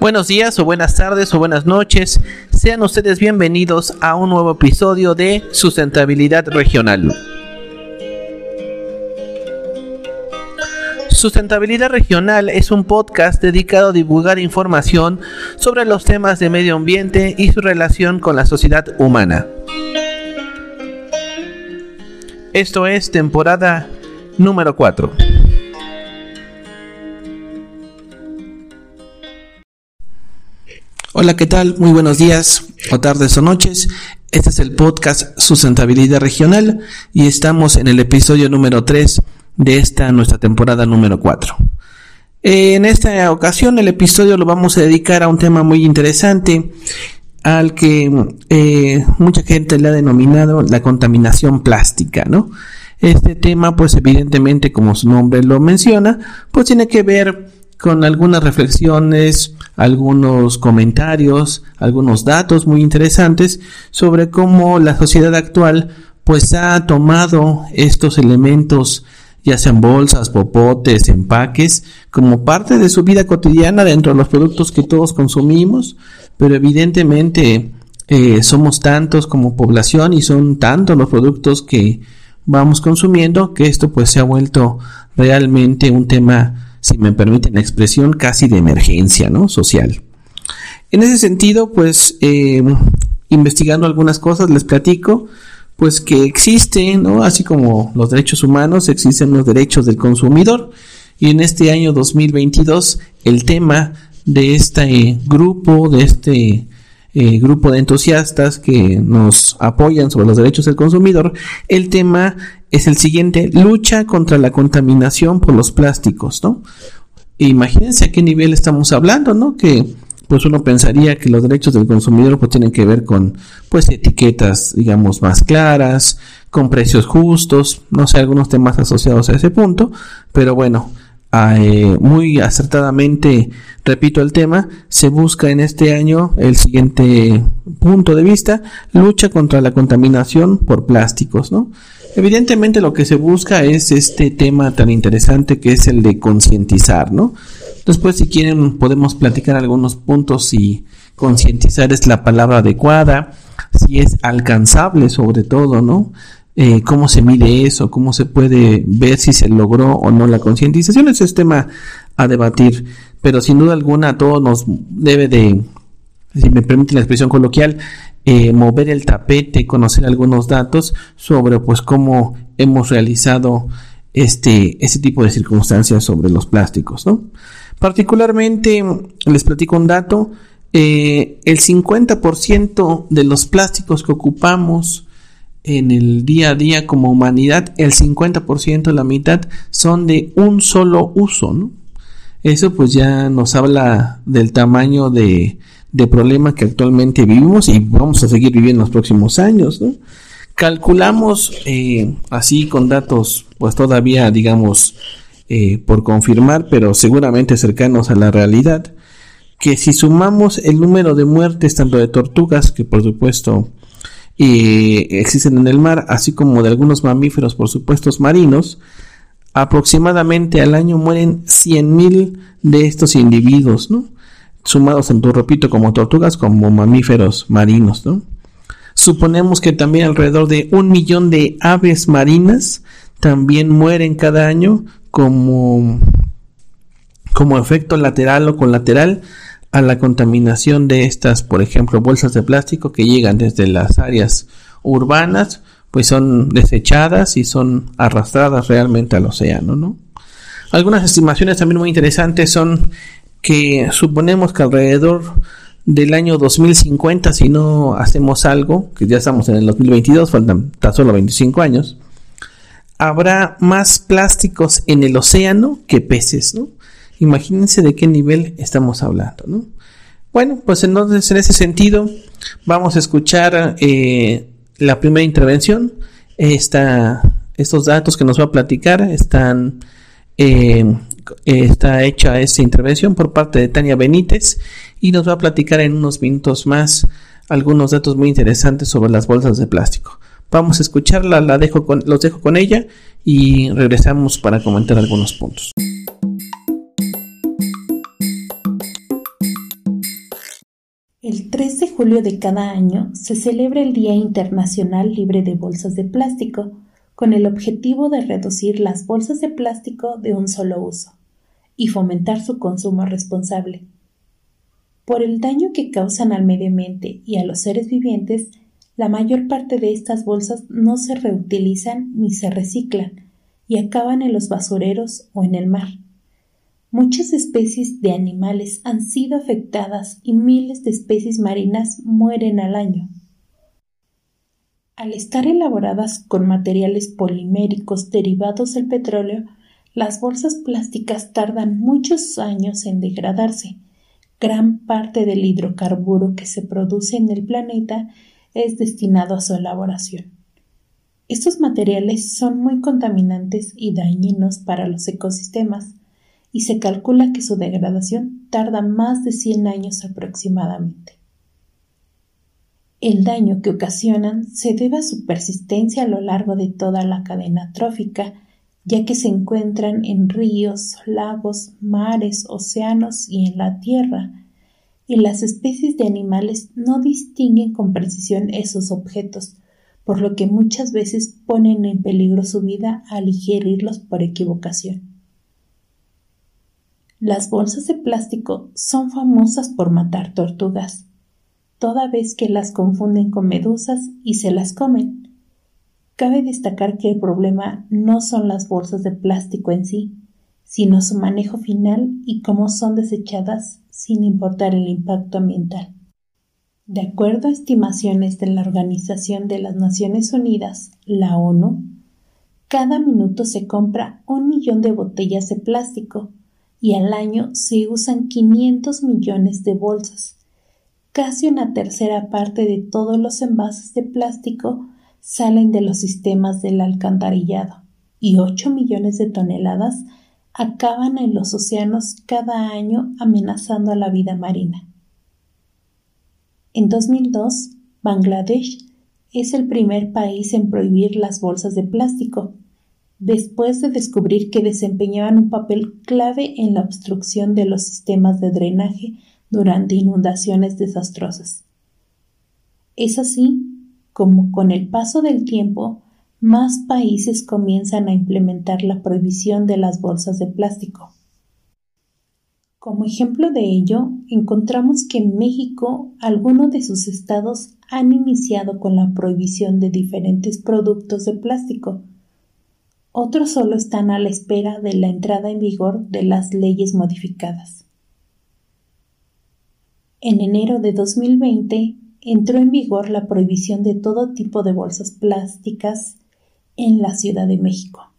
Buenos días o buenas tardes o buenas noches. Sean ustedes bienvenidos a un nuevo episodio de Sustentabilidad Regional. Sustentabilidad Regional es un podcast dedicado a divulgar información sobre los temas de medio ambiente y su relación con la sociedad humana. Esto es temporada número 4. Hola, ¿qué tal? Muy buenos días, o tardes o noches. Este es el podcast Sustentabilidad Regional y estamos en el episodio número 3 de esta nuestra temporada número 4. En esta ocasión el episodio lo vamos a dedicar a un tema muy interesante al que eh, mucha gente le ha denominado la contaminación plástica, ¿no? Este tema, pues evidentemente, como su nombre lo menciona, pues tiene que ver con algunas reflexiones, algunos comentarios, algunos datos muy interesantes sobre cómo la sociedad actual pues ha tomado estos elementos ya sean bolsas, popotes, empaques, como parte de su vida cotidiana dentro de los productos que todos consumimos, pero evidentemente eh, somos tantos como población y son tantos los productos que vamos consumiendo que esto pues se ha vuelto realmente un tema si me permiten la expresión, casi de emergencia ¿no? social. En ese sentido, pues, eh, investigando algunas cosas, les platico, pues que existen, ¿no? así como los derechos humanos, existen los derechos del consumidor. Y en este año 2022, el tema de este grupo, de este eh, grupo de entusiastas que nos apoyan sobre los derechos del consumidor, el tema es el siguiente, lucha contra la contaminación por los plásticos, ¿no? Imagínense a qué nivel estamos hablando, ¿no? Que pues uno pensaría que los derechos del consumidor pues tienen que ver con pues etiquetas digamos más claras, con precios justos, no sé, algunos temas asociados a ese punto, pero bueno, eh, muy acertadamente, repito el tema, se busca en este año el siguiente punto de vista, lucha contra la contaminación por plásticos, ¿no? Evidentemente lo que se busca es este tema tan interesante que es el de concientizar, ¿no? Después si quieren podemos platicar algunos puntos si concientizar es la palabra adecuada, si es alcanzable sobre todo, ¿no? Eh, cómo se mide eso, cómo se puede ver si se logró o no la concientización, ese es tema a debatir, pero sin duda alguna todo nos debe de, si me permite la expresión coloquial, eh, mover el tapete, conocer algunos datos sobre pues cómo hemos realizado este, este tipo de circunstancias sobre los plásticos, ¿no? Particularmente, les platico un dato, eh, el 50% de los plásticos que ocupamos en el día a día como humanidad, el 50%, la mitad, son de un solo uso. Eso pues ya nos habla del tamaño de, de problema que actualmente vivimos y vamos a seguir viviendo en los próximos años. Calculamos eh, así con datos pues todavía digamos eh, por confirmar, pero seguramente cercanos a la realidad, que si sumamos el número de muertes tanto de tortugas, que por supuesto existen en el mar, así como de algunos mamíferos, por supuesto, marinos, aproximadamente al año mueren 100.000 de estos individuos, ¿no? Sumados tanto, repito, como tortugas como mamíferos marinos, ¿no? Suponemos que también alrededor de un millón de aves marinas también mueren cada año como, como efecto lateral o colateral a la contaminación de estas, por ejemplo, bolsas de plástico que llegan desde las áreas urbanas, pues son desechadas y son arrastradas realmente al océano, ¿no? Algunas estimaciones también muy interesantes son que suponemos que alrededor del año 2050, si no hacemos algo, que ya estamos en el 2022, faltan tan solo 25 años, habrá más plásticos en el océano que peces, ¿no? Imagínense de qué nivel estamos hablando, ¿no? Bueno, pues entonces en ese sentido vamos a escuchar eh, la primera intervención. Estos datos que nos va a platicar están eh, está hecha esta intervención por parte de Tania Benítez y nos va a platicar en unos minutos más algunos datos muy interesantes sobre las bolsas de plástico. Vamos a escucharla, la dejo con, los dejo con ella y regresamos para comentar algunos puntos. De julio de cada año se celebra el Día Internacional Libre de Bolsas de Plástico, con el objetivo de reducir las bolsas de plástico de un solo uso y fomentar su consumo responsable. Por el daño que causan al medio ambiente y a los seres vivientes, la mayor parte de estas bolsas no se reutilizan ni se reciclan y acaban en los basureros o en el mar. Muchas especies de animales han sido afectadas y miles de especies marinas mueren al año. Al estar elaboradas con materiales poliméricos derivados del petróleo, las bolsas plásticas tardan muchos años en degradarse. Gran parte del hidrocarburo que se produce en el planeta es destinado a su elaboración. Estos materiales son muy contaminantes y dañinos para los ecosistemas, y se calcula que su degradación tarda más de 100 años aproximadamente. El daño que ocasionan se debe a su persistencia a lo largo de toda la cadena trófica, ya que se encuentran en ríos, lagos, mares, océanos y en la tierra, y las especies de animales no distinguen con precisión esos objetos, por lo que muchas veces ponen en peligro su vida al ingerirlos por equivocación. Las bolsas de plástico son famosas por matar tortugas, toda vez que las confunden con medusas y se las comen. Cabe destacar que el problema no son las bolsas de plástico en sí, sino su manejo final y cómo son desechadas sin importar el impacto ambiental. De acuerdo a estimaciones de la Organización de las Naciones Unidas, la ONU, cada minuto se compra un millón de botellas de plástico y al año se usan 500 millones de bolsas. Casi una tercera parte de todos los envases de plástico salen de los sistemas del alcantarillado y 8 millones de toneladas acaban en los océanos cada año amenazando a la vida marina. En 2002, Bangladesh es el primer país en prohibir las bolsas de plástico después de descubrir que desempeñaban un papel clave en la obstrucción de los sistemas de drenaje durante inundaciones desastrosas. Es así como con el paso del tiempo más países comienzan a implementar la prohibición de las bolsas de plástico. Como ejemplo de ello, encontramos que en México algunos de sus estados han iniciado con la prohibición de diferentes productos de plástico, otros solo están a la espera de la entrada en vigor de las leyes modificadas. En enero de 2020 entró en vigor la prohibición de todo tipo de bolsas plásticas en la Ciudad de México.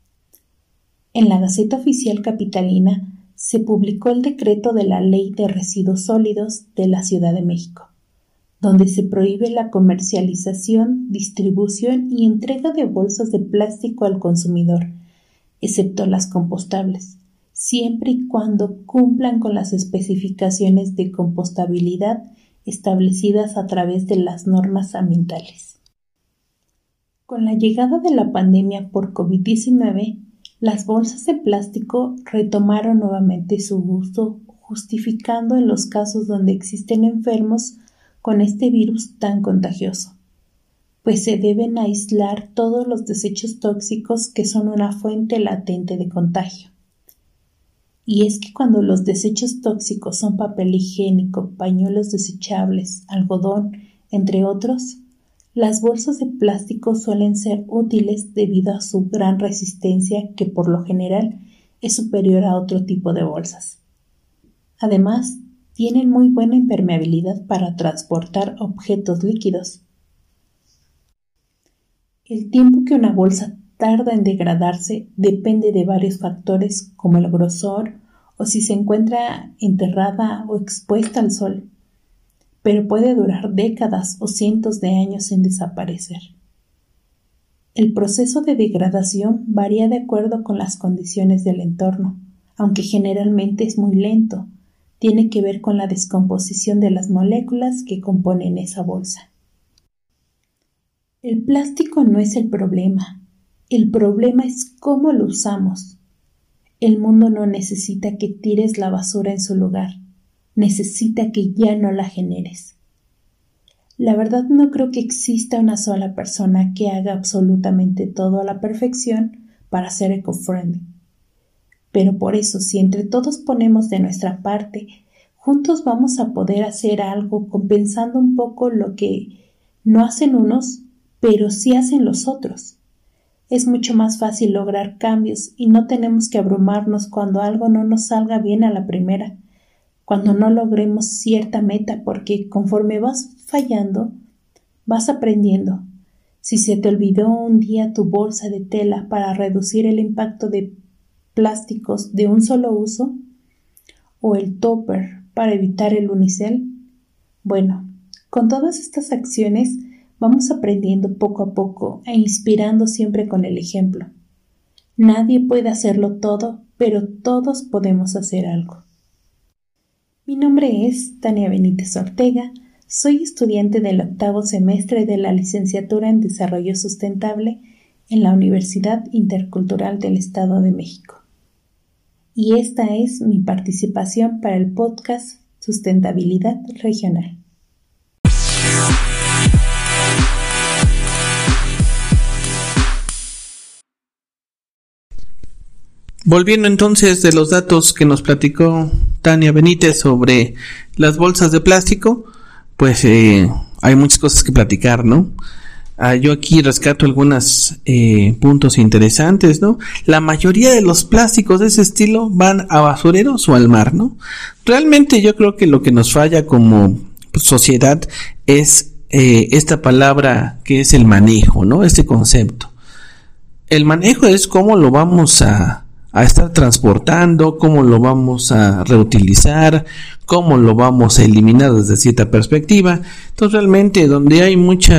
En la Gaceta Oficial Capitalina se publicó el decreto de la Ley de Residuos Sólidos de la Ciudad de México donde se prohíbe la comercialización, distribución y entrega de bolsas de plástico al consumidor, excepto las compostables, siempre y cuando cumplan con las especificaciones de compostabilidad establecidas a través de las normas ambientales. Con la llegada de la pandemia por COVID-19, las bolsas de plástico retomaron nuevamente su uso, justificando en los casos donde existen enfermos con este virus tan contagioso, pues se deben aislar todos los desechos tóxicos que son una fuente latente de contagio. Y es que cuando los desechos tóxicos son papel higiénico, pañuelos desechables, algodón, entre otros, las bolsas de plástico suelen ser útiles debido a su gran resistencia que por lo general es superior a otro tipo de bolsas. Además, tienen muy buena impermeabilidad para transportar objetos líquidos. El tiempo que una bolsa tarda en degradarse depende de varios factores como el grosor o si se encuentra enterrada o expuesta al sol, pero puede durar décadas o cientos de años en desaparecer. El proceso de degradación varía de acuerdo con las condiciones del entorno, aunque generalmente es muy lento, tiene que ver con la descomposición de las moléculas que componen esa bolsa. El plástico no es el problema, el problema es cómo lo usamos. El mundo no necesita que tires la basura en su lugar, necesita que ya no la generes. La verdad no creo que exista una sola persona que haga absolutamente todo a la perfección para ser eco-friendly. Pero por eso, si entre todos ponemos de nuestra parte, juntos vamos a poder hacer algo compensando un poco lo que no hacen unos, pero sí hacen los otros. Es mucho más fácil lograr cambios y no tenemos que abrumarnos cuando algo no nos salga bien a la primera cuando no logremos cierta meta, porque conforme vas fallando, vas aprendiendo. Si se te olvidó un día tu bolsa de tela para reducir el impacto de plásticos de un solo uso, o el topper para evitar el unicel, bueno, con todas estas acciones vamos aprendiendo poco a poco e inspirando siempre con el ejemplo. Nadie puede hacerlo todo, pero todos podemos hacer algo. Mi nombre es Tania Benítez Ortega, soy estudiante del octavo semestre de la licenciatura en Desarrollo Sustentable en la Universidad Intercultural del Estado de México. Y esta es mi participación para el podcast Sustentabilidad Regional. Volviendo entonces de los datos que nos platicó Tania Benítez sobre las bolsas de plástico, pues eh, hay muchas cosas que platicar, ¿no? Ah, yo aquí rescato algunos eh, puntos interesantes, ¿no? La mayoría de los plásticos de ese estilo van a basureros o al mar, ¿no? Realmente yo creo que lo que nos falla como sociedad es eh, esta palabra que es el manejo, ¿no? Este concepto. El manejo es cómo lo vamos a, a estar transportando, cómo lo vamos a reutilizar, cómo lo vamos a eliminar desde cierta perspectiva. Entonces realmente donde hay mucho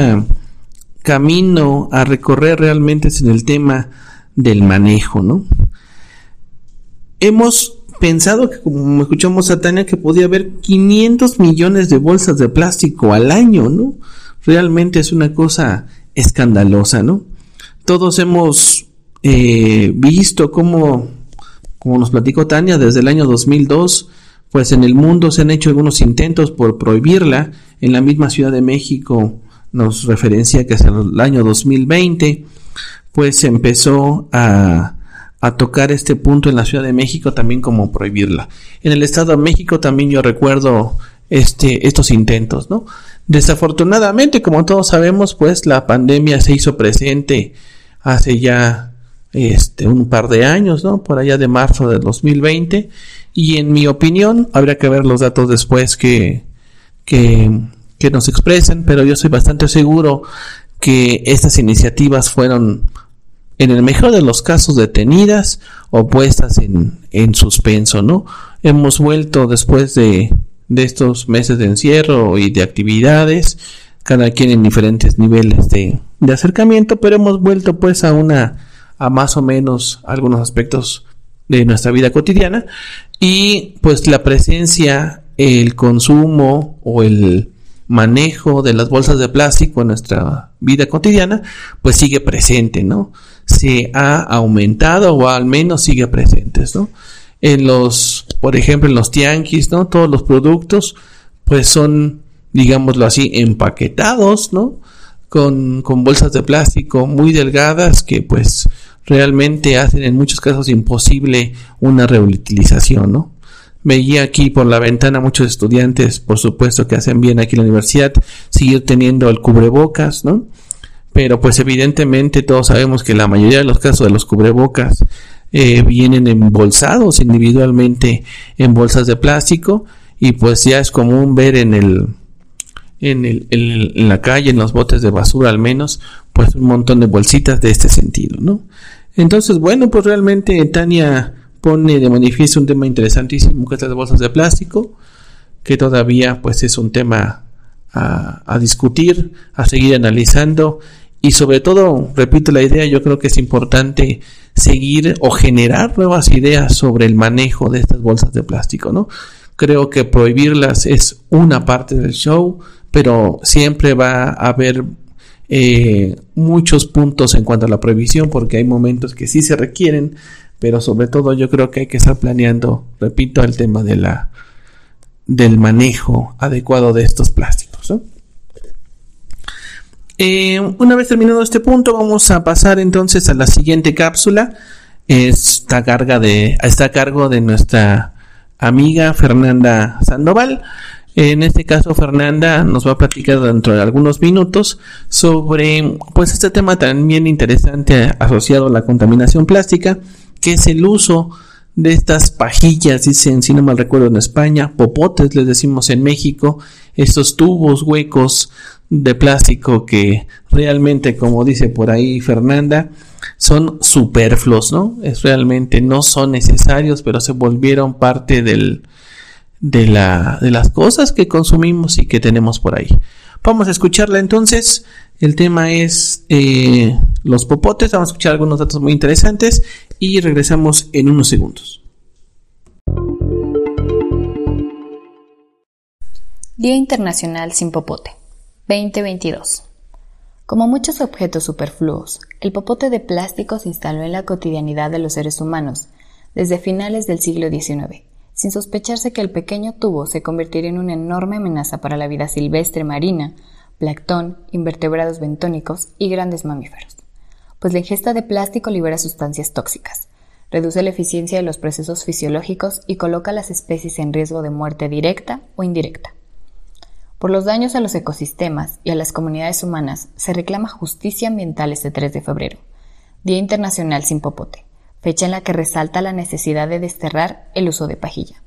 camino a recorrer realmente es en el tema del manejo, ¿no? Hemos pensado que como escuchamos a Tania que podía haber 500 millones de bolsas de plástico al año, ¿no? Realmente es una cosa escandalosa, ¿no? Todos hemos eh, visto cómo, como nos platicó Tania, desde el año 2002, pues en el mundo se han hecho algunos intentos por prohibirla. En la misma Ciudad de México nos referencia que es el año 2020, pues se empezó a, a tocar este punto en la Ciudad de México también como prohibirla. En el Estado de México también yo recuerdo este, estos intentos, ¿no? Desafortunadamente, como todos sabemos, pues la pandemia se hizo presente hace ya este, un par de años, ¿no? Por allá de marzo del 2020. Y en mi opinión, habría que ver los datos después que, que, que nos expresen, pero yo soy bastante seguro que estas iniciativas fueron, en el mejor de los casos, detenidas o puestas en, en suspenso, ¿no? Hemos vuelto después de, de estos meses de encierro y de actividades, cada quien en diferentes niveles de, de acercamiento, pero hemos vuelto pues a una a más o menos algunos aspectos de nuestra vida cotidiana y pues la presencia, el consumo o el manejo de las bolsas de plástico en nuestra vida cotidiana pues sigue presente, ¿no? Se ha aumentado o al menos sigue presente, ¿no? En los, por ejemplo, en los tianguis, ¿no? Todos los productos pues son, digámoslo así, empaquetados, ¿no? Con, con bolsas de plástico muy delgadas que pues realmente hacen en muchos casos imposible una reutilización, ¿no? Veía aquí por la ventana muchos estudiantes, por supuesto que hacen bien aquí en la universidad, seguir teniendo el cubrebocas, ¿no? Pero pues evidentemente todos sabemos que la mayoría de los casos de los cubrebocas eh, vienen embolsados individualmente en bolsas de plástico y pues ya es común ver en el en, el, en, la calle, en los botes de basura al menos, pues un montón de bolsitas de este sentido, ¿no? Entonces, bueno, pues realmente Tania pone de manifiesto un tema interesantísimo que es las bolsas de plástico, que todavía pues es un tema a, discutir, a seguir analizando y sobre todo, repito la idea, yo creo que es importante seguir o generar nuevas ideas sobre el manejo de estas bolsas de plástico, ¿no? Creo que prohibirlas es una parte del show, pero siempre va a haber eh, muchos puntos en cuanto a la prohibición, porque hay momentos que sí se requieren, pero sobre todo yo creo que hay que estar planeando, repito, el tema de la del manejo adecuado de estos plásticos. Eh, una vez terminado este punto, vamos a pasar entonces a la siguiente cápsula. Está, carga de, está a cargo de nuestra amiga Fernanda Sandoval. En este caso, Fernanda nos va a platicar dentro de algunos minutos sobre pues este tema también interesante asociado a la contaminación plástica, que es el uso de estas pajillas, dicen, si no mal recuerdo en España, popotes les decimos en México, estos tubos huecos de plástico que realmente, como dice por ahí Fernanda, son superfluos, ¿no? Es realmente no son necesarios, pero se volvieron parte del, de, la, de las cosas que consumimos y que tenemos por ahí. Vamos a escucharla entonces. El tema es eh, los popotes. Vamos a escuchar algunos datos muy interesantes y regresamos en unos segundos. Día Internacional sin Popote 2022. Como muchos objetos superfluos, el popote de plástico se instaló en la cotidianidad de los seres humanos desde finales del siglo XIX sin sospecharse que el pequeño tubo se convertiría en una enorme amenaza para la vida silvestre marina, plancton, invertebrados bentónicos y grandes mamíferos. Pues la ingesta de plástico libera sustancias tóxicas, reduce la eficiencia de los procesos fisiológicos y coloca a las especies en riesgo de muerte directa o indirecta. Por los daños a los ecosistemas y a las comunidades humanas se reclama justicia ambiental este 3 de febrero, Día Internacional sin Popote fecha en la que resalta la necesidad de desterrar el uso de pajilla.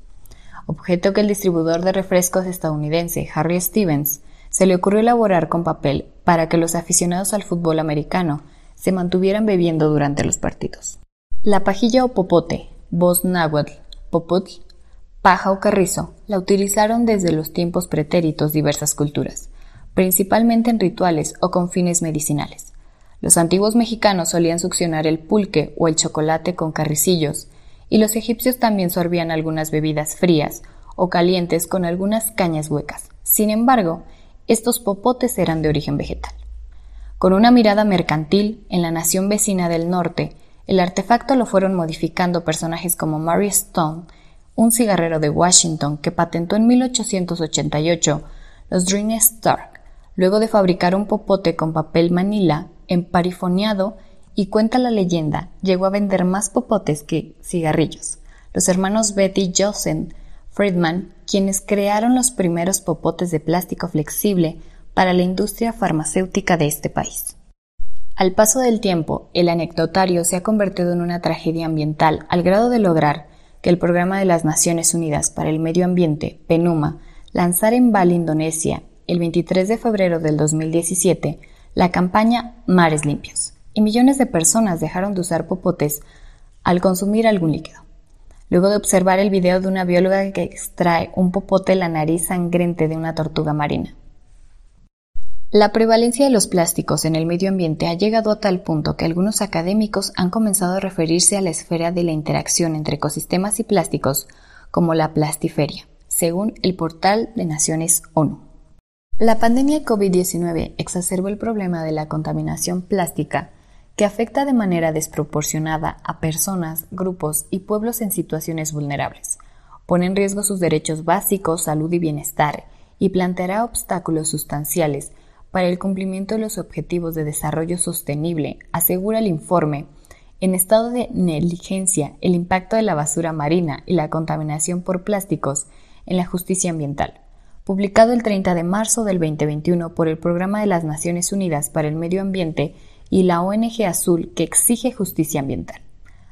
Objeto que el distribuidor de refrescos estadounidense Harry Stevens se le ocurrió elaborar con papel para que los aficionados al fútbol americano se mantuvieran bebiendo durante los partidos. La pajilla o popote, voz náhuatl, poputl, paja o carrizo, la utilizaron desde los tiempos pretéritos diversas culturas, principalmente en rituales o con fines medicinales. Los antiguos mexicanos solían succionar el pulque o el chocolate con carricillos, y los egipcios también sorbían algunas bebidas frías o calientes con algunas cañas huecas. Sin embargo, estos popotes eran de origen vegetal. Con una mirada mercantil, en la nación vecina del norte, el artefacto lo fueron modificando personajes como Mary Stone, un cigarrero de Washington que patentó en 1888 los Dream Stark, luego de fabricar un popote con papel manila emparifoneado y cuenta la leyenda, llegó a vender más popotes que cigarrillos. Los hermanos Betty Joseph Friedman, quienes crearon los primeros popotes de plástico flexible para la industria farmacéutica de este país. Al paso del tiempo, el anecdotario se ha convertido en una tragedia ambiental al grado de lograr que el Programa de las Naciones Unidas para el Medio Ambiente, PENUMA, lanzara en Bali, Indonesia, el 23 de febrero del 2017, la campaña Mares Limpios, y millones de personas dejaron de usar popotes al consumir algún líquido. Luego de observar el video de una bióloga que extrae un popote de la nariz sangrente de una tortuga marina. La prevalencia de los plásticos en el medio ambiente ha llegado a tal punto que algunos académicos han comenzado a referirse a la esfera de la interacción entre ecosistemas y plásticos como la plastiferia, según el portal de Naciones ONU. La pandemia COVID-19 exacerbó el problema de la contaminación plástica que afecta de manera desproporcionada a personas, grupos y pueblos en situaciones vulnerables. Pone en riesgo sus derechos básicos, salud y bienestar y planteará obstáculos sustanciales para el cumplimiento de los objetivos de desarrollo sostenible, asegura el informe. En estado de negligencia, el impacto de la basura marina y la contaminación por plásticos en la justicia ambiental publicado el 30 de marzo del 2021 por el Programa de las Naciones Unidas para el Medio Ambiente y la ONG Azul que exige justicia ambiental.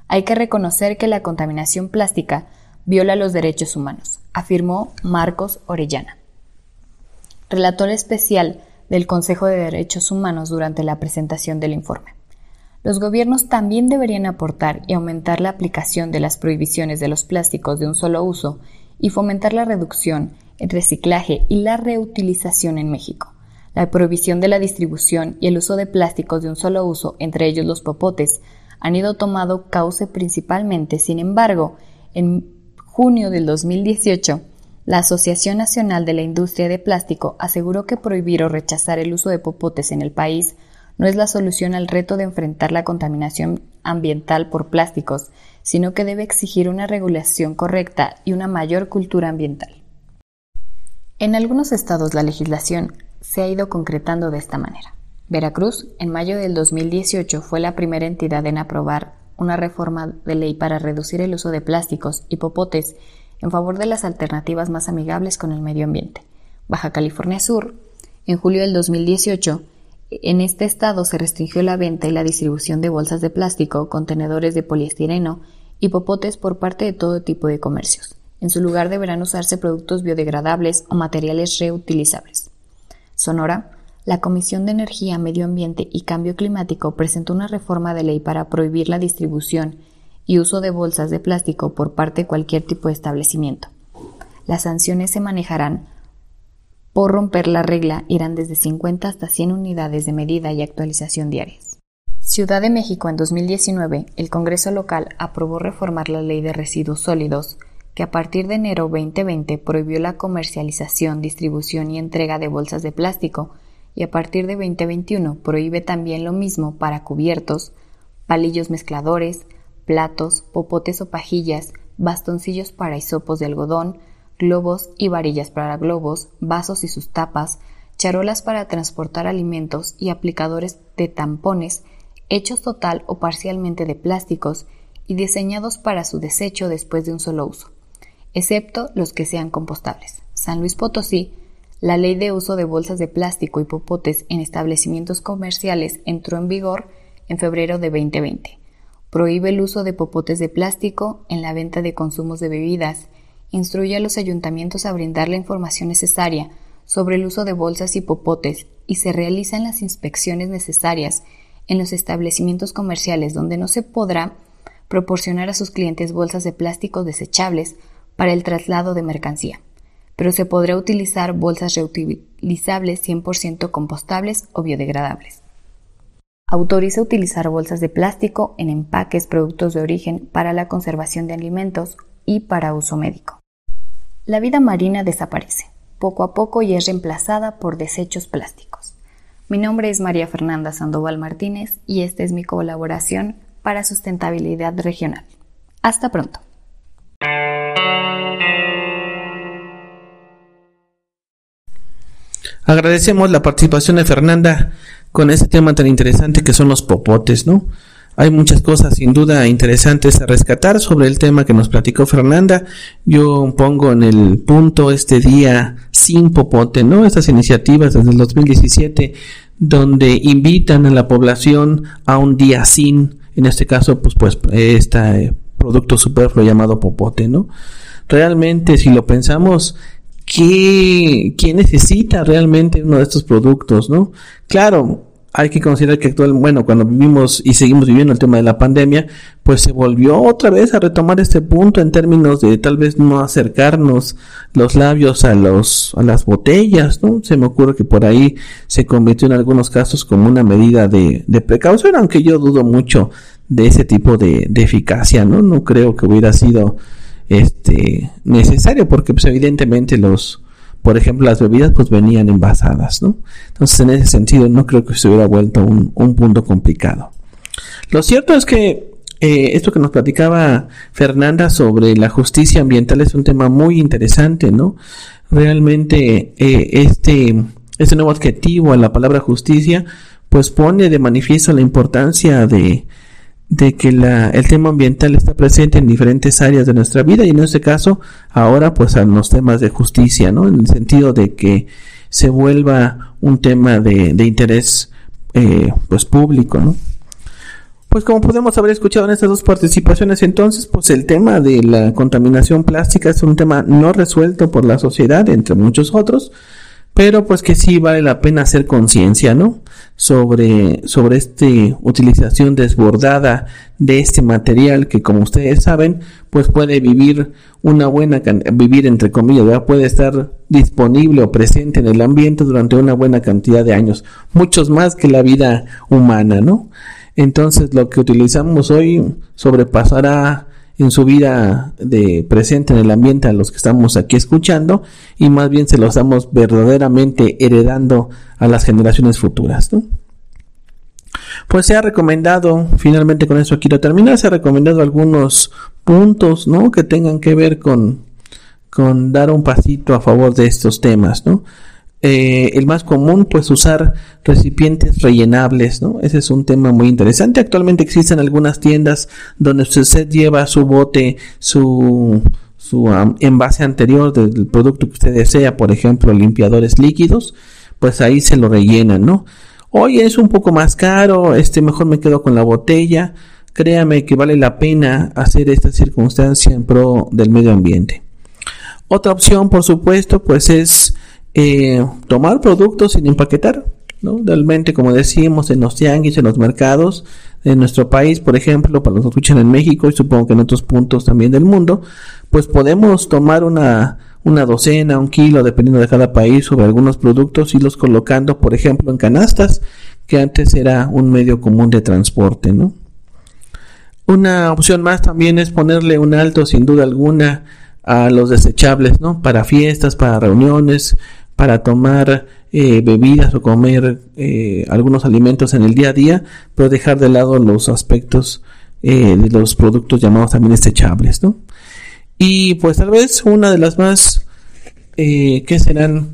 Hay que reconocer que la contaminación plástica viola los derechos humanos, afirmó Marcos Orellana, relator especial del Consejo de Derechos Humanos durante la presentación del informe. Los gobiernos también deberían aportar y aumentar la aplicación de las prohibiciones de los plásticos de un solo uso y fomentar la reducción el reciclaje y la reutilización en México, la prohibición de la distribución y el uso de plásticos de un solo uso, entre ellos los popotes, han ido tomando cauce principalmente. Sin embargo, en junio del 2018, la Asociación Nacional de la Industria de Plástico aseguró que prohibir o rechazar el uso de popotes en el país no es la solución al reto de enfrentar la contaminación ambiental por plásticos, sino que debe exigir una regulación correcta y una mayor cultura ambiental. En algunos estados la legislación se ha ido concretando de esta manera. Veracruz, en mayo del 2018, fue la primera entidad en aprobar una reforma de ley para reducir el uso de plásticos y popotes en favor de las alternativas más amigables con el medio ambiente. Baja California Sur, en julio del 2018, en este estado se restringió la venta y la distribución de bolsas de plástico, contenedores de poliestireno y popotes por parte de todo tipo de comercios. En su lugar deberán usarse productos biodegradables o materiales reutilizables. Sonora, la Comisión de Energía, Medio Ambiente y Cambio Climático presentó una reforma de ley para prohibir la distribución y uso de bolsas de plástico por parte de cualquier tipo de establecimiento. Las sanciones se manejarán por romper la regla irán desde 50 hasta 100 unidades de medida y actualización diarias. Ciudad de México en 2019, el Congreso local aprobó reformar la Ley de Residuos Sólidos, que a partir de enero 2020 prohibió la comercialización, distribución y entrega de bolsas de plástico y a partir de 2021 prohíbe también lo mismo para cubiertos, palillos mezcladores, platos, popotes o pajillas, bastoncillos para hisopos de algodón, globos y varillas para globos, vasos y sus tapas, charolas para transportar alimentos y aplicadores de tampones hechos total o parcialmente de plásticos y diseñados para su desecho después de un solo uso, excepto los que sean compostables. San Luis Potosí la ley de uso de bolsas de plástico y popotes en establecimientos comerciales entró en vigor en febrero de 2020. Prohíbe el uso de popotes de plástico en la venta de consumos de bebidas. Instruye a los ayuntamientos a brindar la información necesaria sobre el uso de bolsas y popotes y se realizan las inspecciones necesarias en los establecimientos comerciales donde no se podrá proporcionar a sus clientes bolsas de plástico desechables para el traslado de mercancía pero se podrá utilizar bolsas reutilizables 100% compostables o biodegradables. Autoriza utilizar bolsas de plástico en empaques productos de origen para la conservación de alimentos y para uso médico. La vida marina desaparece, poco a poco y es reemplazada por desechos plásticos. Mi nombre es María Fernanda Sandoval Martínez y esta es mi colaboración para sustentabilidad regional. Hasta pronto. Agradecemos la participación de Fernanda con este tema tan interesante que son los popotes, ¿no? Hay muchas cosas sin duda interesantes a rescatar sobre el tema que nos platicó Fernanda. Yo pongo en el punto este día sin popote, ¿no? Estas iniciativas desde el 2017 donde invitan a la población a un día sin, en este caso, pues, pues, este producto superfluo llamado popote, ¿no? Realmente, si lo pensamos, ¿qué, ¿quién necesita realmente uno de estos productos, no? Claro, hay que considerar que actual, bueno, cuando vivimos y seguimos viviendo el tema de la pandemia, pues se volvió otra vez a retomar este punto en términos de tal vez no acercarnos los labios a los, a las botellas, ¿no? Se me ocurre que por ahí se convirtió en algunos casos como una medida de, de precaución, aunque yo dudo mucho de ese tipo de, de eficacia, ¿no? No creo que hubiera sido, este necesario porque pues evidentemente los por ejemplo las bebidas pues venían envasadas no entonces en ese sentido no creo que se hubiera vuelto un, un punto complicado. Lo cierto es que eh, esto que nos platicaba Fernanda sobre la justicia ambiental es un tema muy interesante no realmente eh, este este nuevo adjetivo a la palabra justicia pues pone de manifiesto la importancia de de que la, el tema ambiental está presente en diferentes áreas de nuestra vida y en este caso ahora pues en los temas de justicia, ¿no? En el sentido de que se vuelva un tema de, de interés eh, pues público, ¿no? Pues como podemos haber escuchado en estas dos participaciones entonces, pues el tema de la contaminación plástica es un tema no resuelto por la sociedad, entre muchos otros, pero pues que sí vale la pena hacer conciencia, ¿no? Sobre, sobre esta utilización desbordada de este material que como ustedes saben, pues puede vivir una buena, vivir entre comillas, ¿verdad? puede estar disponible o presente en el ambiente durante una buena cantidad de años, muchos más que la vida humana, ¿no? Entonces lo que utilizamos hoy sobrepasará en su vida de presente en el ambiente a los que estamos aquí escuchando y más bien se los estamos verdaderamente heredando a las generaciones futuras. Pues se ha recomendado, finalmente con eso quiero terminar, se ha recomendado algunos puntos ¿no? que tengan que ver con, con dar un pasito a favor de estos temas. ¿no? Eh, el más común, pues usar recipientes rellenables, ¿no? Ese es un tema muy interesante. Actualmente existen algunas tiendas donde usted lleva su bote, su, su envase anterior del producto que usted desea, por ejemplo, limpiadores líquidos, pues ahí se lo rellenan, ¿no? Oye, es un poco más caro, este mejor me quedo con la botella. Créame que vale la pena hacer esta circunstancia en pro del medio ambiente. Otra opción, por supuesto, pues es eh, tomar productos sin empaquetar. Realmente, como decimos, en los tianguis, en los mercados de nuestro país, por ejemplo, para los que escuchan en México y supongo que en otros puntos también del mundo, pues podemos tomar una, una docena, un kilo, dependiendo de cada país, sobre algunos productos y los colocando, por ejemplo, en canastas, que antes era un medio común de transporte. Una opción más también es ponerle un alto, sin duda alguna, a los desechables, ¿no? Para fiestas, para reuniones, para tomar eh, bebidas o comer eh, algunos alimentos en el día a día, pero dejar de lado los aspectos eh, de los productos llamados también desechables, ¿no? Y pues tal vez una de las más que serán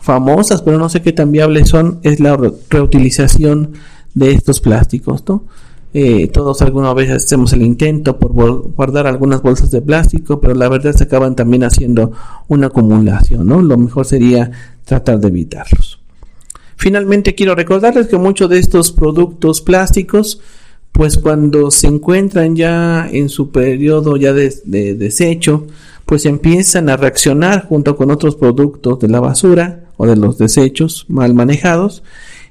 famosas, pero no sé qué tan viables son, es la reutilización de estos plásticos, ¿no? Eh, todos alguna vez hacemos el intento por guardar algunas bolsas de plástico, pero la verdad se acaban también haciendo una acumulación, ¿no? Lo mejor sería tratar de evitarlos. Finalmente quiero recordarles que muchos de estos productos plásticos, pues cuando se encuentran ya en su periodo ya de, de desecho, pues empiezan a reaccionar junto con otros productos de la basura o de los desechos mal manejados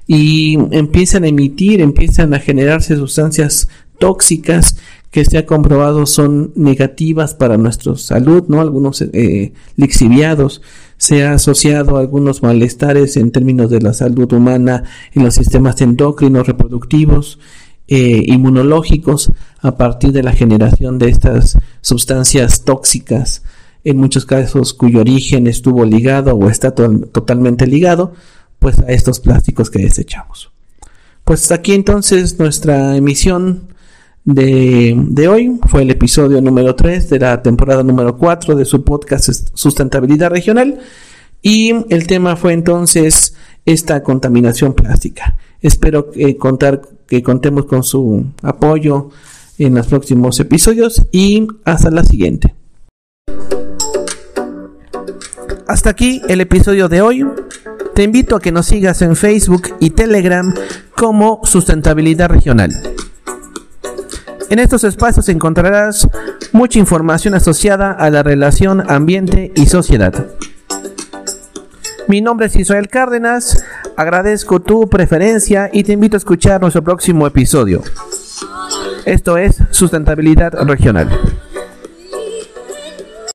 y empiezan a emitir, empiezan a generarse sustancias tóxicas que se ha comprobado son negativas para nuestra salud, ¿no? Algunos eh, lixiviados se ha asociado a algunos malestares en términos de la salud humana en los sistemas endocrinos, reproductivos, eh, inmunológicos a partir de la generación de estas sustancias tóxicas, en muchos casos cuyo origen estuvo ligado o está totalmente ligado pues a estos plásticos que desechamos. Pues aquí entonces nuestra emisión de, hoy fue el episodio número 3 de la temporada número 4 de su podcast Sustentabilidad Regional y el tema fue entonces esta contaminación plástica. Espero que, contar, que contemos con su apoyo en los próximos episodios y hasta la siguiente. Hasta aquí el episodio de hoy. Te invito a que nos sigas en Facebook y Telegram como Sustentabilidad Regional. En estos espacios encontrarás mucha información asociada a la relación ambiente y sociedad. Mi nombre es Israel Cárdenas, agradezco tu preferencia y te invito a escuchar nuestro próximo episodio. Esto es Sustentabilidad Regional.